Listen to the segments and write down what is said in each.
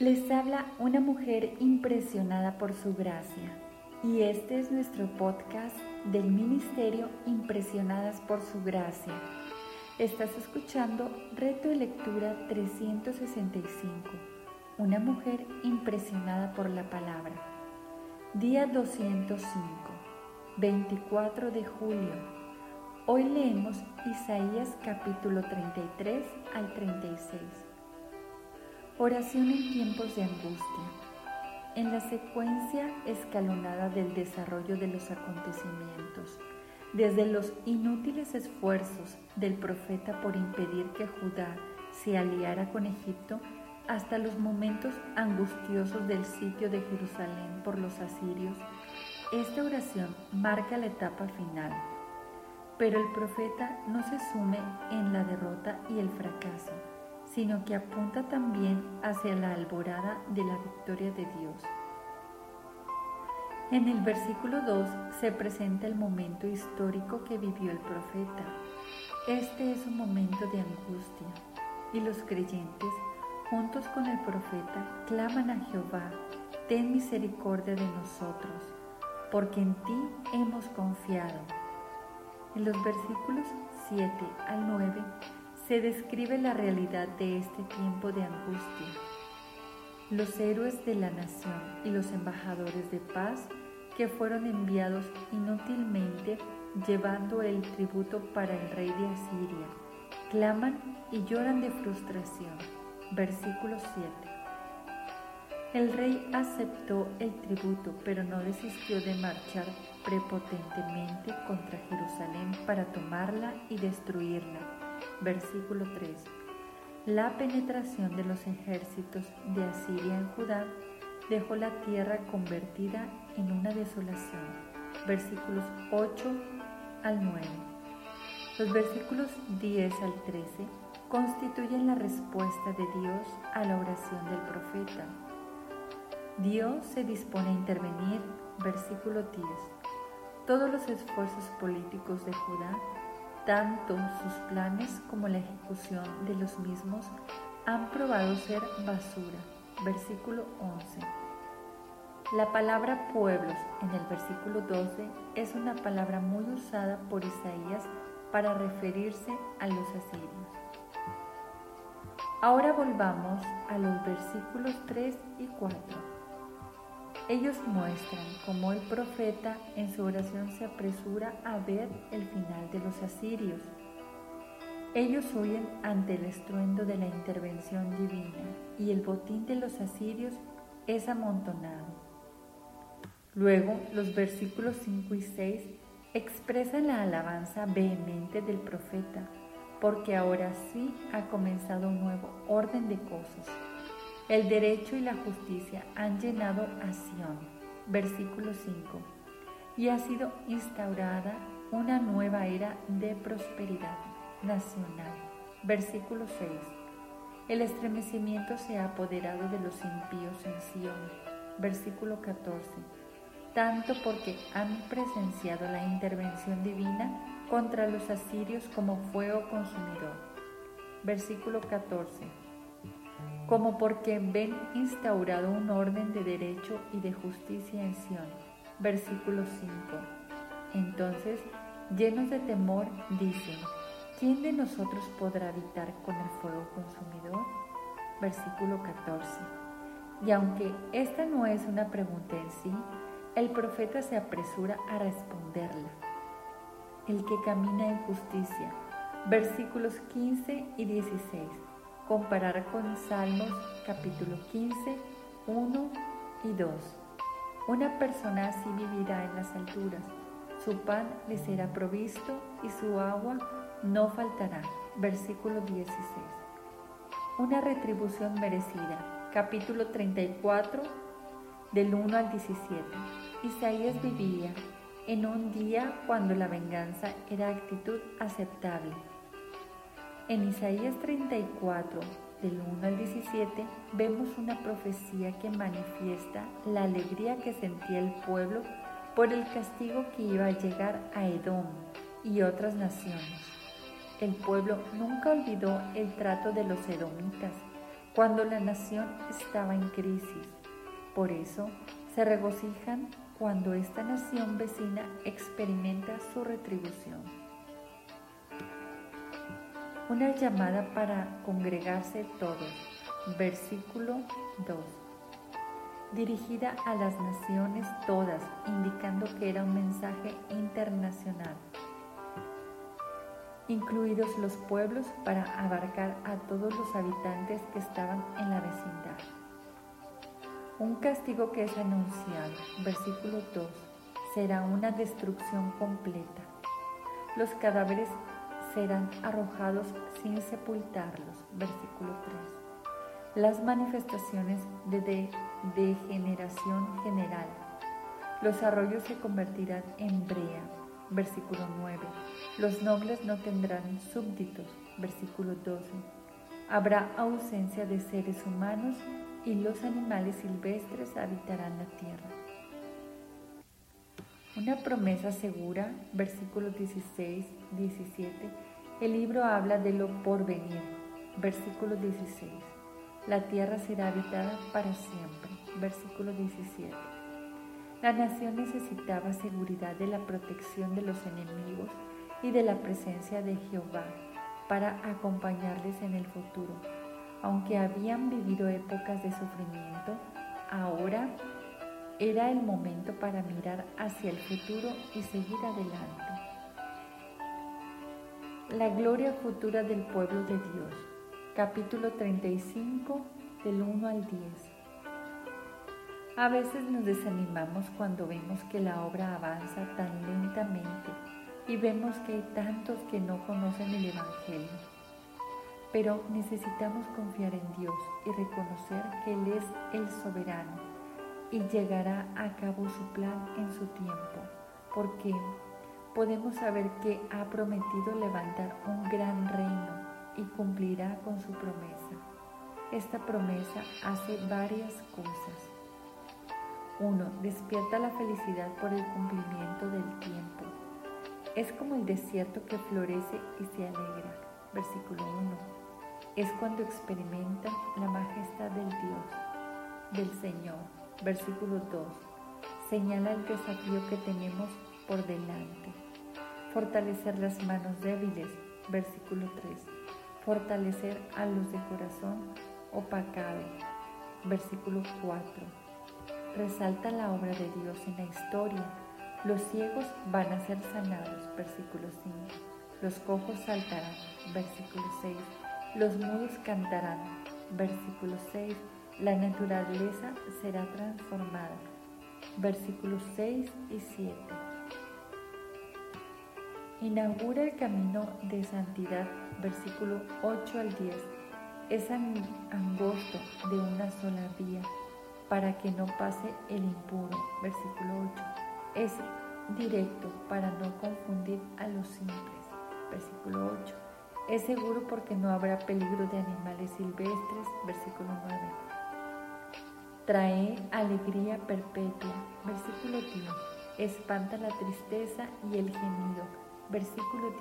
Les habla una mujer impresionada por su gracia y este es nuestro podcast del Ministerio Impresionadas por su gracia. Estás escuchando Reto de Lectura 365, una mujer impresionada por la palabra. Día 205, 24 de julio. Hoy leemos Isaías capítulo 33 al 36. Oración en tiempos de angustia. En la secuencia escalonada del desarrollo de los acontecimientos, desde los inútiles esfuerzos del profeta por impedir que Judá se aliara con Egipto, hasta los momentos angustiosos del sitio de Jerusalén por los asirios, esta oración marca la etapa final. Pero el profeta no se sume en la derrota y el fracaso sino que apunta también hacia la alborada de la victoria de Dios. En el versículo 2 se presenta el momento histórico que vivió el profeta. Este es un momento de angustia y los creyentes, juntos con el profeta, claman a Jehová, ten misericordia de nosotros, porque en ti hemos confiado. En los versículos 7 al 9 se describe la realidad de este tiempo de angustia. Los héroes de la nación y los embajadores de paz que fueron enviados inútilmente llevando el tributo para el rey de Asiria, claman y lloran de frustración. Versículo 7. El rey aceptó el tributo, pero no desistió de marchar prepotentemente contra Jerusalén para tomarla y destruirla Versículo 3. La penetración de los ejércitos de Asiria en Judá dejó la tierra convertida en una desolación. Versículos 8 al 9. Los versículos 10 al 13 constituyen la respuesta de Dios a la oración del profeta. Dios se dispone a intervenir. Versículo 10. Todos los esfuerzos políticos de Judá tanto sus planes como la ejecución de los mismos han probado ser basura. Versículo 11. La palabra pueblos en el versículo 12 es una palabra muy usada por Isaías para referirse a los asirios. Ahora volvamos a los versículos 3 y 4. Ellos muestran cómo el profeta en su oración se apresura a ver el final de los asirios. Ellos huyen ante el estruendo de la intervención divina y el botín de los asirios es amontonado. Luego, los versículos 5 y 6 expresan la alabanza vehemente del profeta, porque ahora sí ha comenzado un nuevo orden de cosas el derecho y la justicia han llenado a Sión. Versículo 5. Y ha sido instaurada una nueva era de prosperidad nacional. Versículo 6. El estremecimiento se ha apoderado de los impíos en Sión. Versículo 14. Tanto porque han presenciado la intervención divina contra los asirios como fuego consumidor. Versículo 14 como porque ven instaurado un orden de derecho y de justicia en Sion. Versículo 5. Entonces, llenos de temor, dicen, ¿quién de nosotros podrá habitar con el fuego consumidor? Versículo 14. Y aunque esta no es una pregunta en sí, el profeta se apresura a responderla. El que camina en justicia. Versículos 15 y 16 comparar con Salmos capítulo 15, 1 y 2. Una persona así vivirá en las alturas, su pan le será provisto y su agua no faltará. Versículo 16. Una retribución merecida. Capítulo 34, del 1 al 17. Isaías vivía en un día cuando la venganza era actitud aceptable en Isaías 34, del 1 al 17, vemos una profecía que manifiesta la alegría que sentía el pueblo por el castigo que iba a llegar a Edom y otras naciones. El pueblo nunca olvidó el trato de los edomitas, cuando la nación estaba en crisis. Por eso se regocijan cuando esta nación vecina experimenta su retribución. Una llamada para congregarse todos. Versículo 2. Dirigida a las naciones todas, indicando que era un mensaje internacional, incluidos los pueblos para abarcar a todos los habitantes que estaban en la vecindad. Un castigo que es anunciado, versículo 2, será una destrucción completa. Los cadáveres serán arrojados sin sepultarlos, versículo 3. Las manifestaciones de degeneración general. Los arroyos se convertirán en brea, versículo 9. Los nobles no tendrán súbditos, versículo 12. Habrá ausencia de seres humanos y los animales silvestres habitarán la tierra. Una promesa segura, versículos 16, 17. El libro habla de lo porvenir, versículo 16. La tierra será habitada para siempre, versículo 17. La nación necesitaba seguridad de la protección de los enemigos y de la presencia de Jehová para acompañarles en el futuro aunque habían vivido épocas de sufrimiento, ahora era el momento para mirar hacia el futuro y seguir adelante. La gloria futura del pueblo de Dios. Capítulo 35 del 1 al 10. A veces nos desanimamos cuando vemos que la obra avanza tan lentamente y vemos que hay tantos que no conocen el Evangelio pero necesitamos confiar en Dios y reconocer que Él es el soberano y llegará a cabo su plan en su tiempo, porque podemos saber que ha prometido levantar un gran reino y cumplirá con su promesa. Esta promesa hace varias cosas. 1. Despierta la felicidad por el cumplimiento del tiempo. Es como el desierto que florece y se alegra. Versículo 1 es cuando experimentan la majestad del Dios, del Señor. Versículo 2. Señala el desafío que tenemos por delante. Fortalecer las manos débiles. Versículo 3. Fortalecer a los de corazón opacado. Versículo 4. Resalta la obra de Dios en la historia. Los ciegos van a ser sanados. Versículo 5. Los cojos saltarán. Versículo 6 los mudos cantarán. Versículo 6. La naturaleza será transformada. Versículos 6 y 7. Inaugura el camino de santidad. Versículo 8 al 10. Es angosto de una sola vía para que no pase el impuro. Versículo 8. Es directo para no confundir a los simples. Versículo 8 es seguro porque no habrá peligro de animales silvestres. Versículo 9. Trae alegría perpetua. Versículo 10. Espanta la tristeza y el gemido. Versículo 10.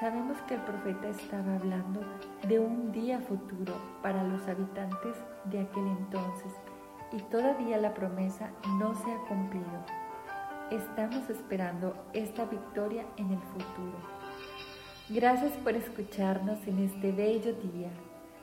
Sabemos que el profeta estaba hablando de un día futuro para los habitantes de aquel entonces y todavía la promesa no se ha cumplido. Estamos esperando esta victoria en el futuro. Gracias por escucharnos en este bello día.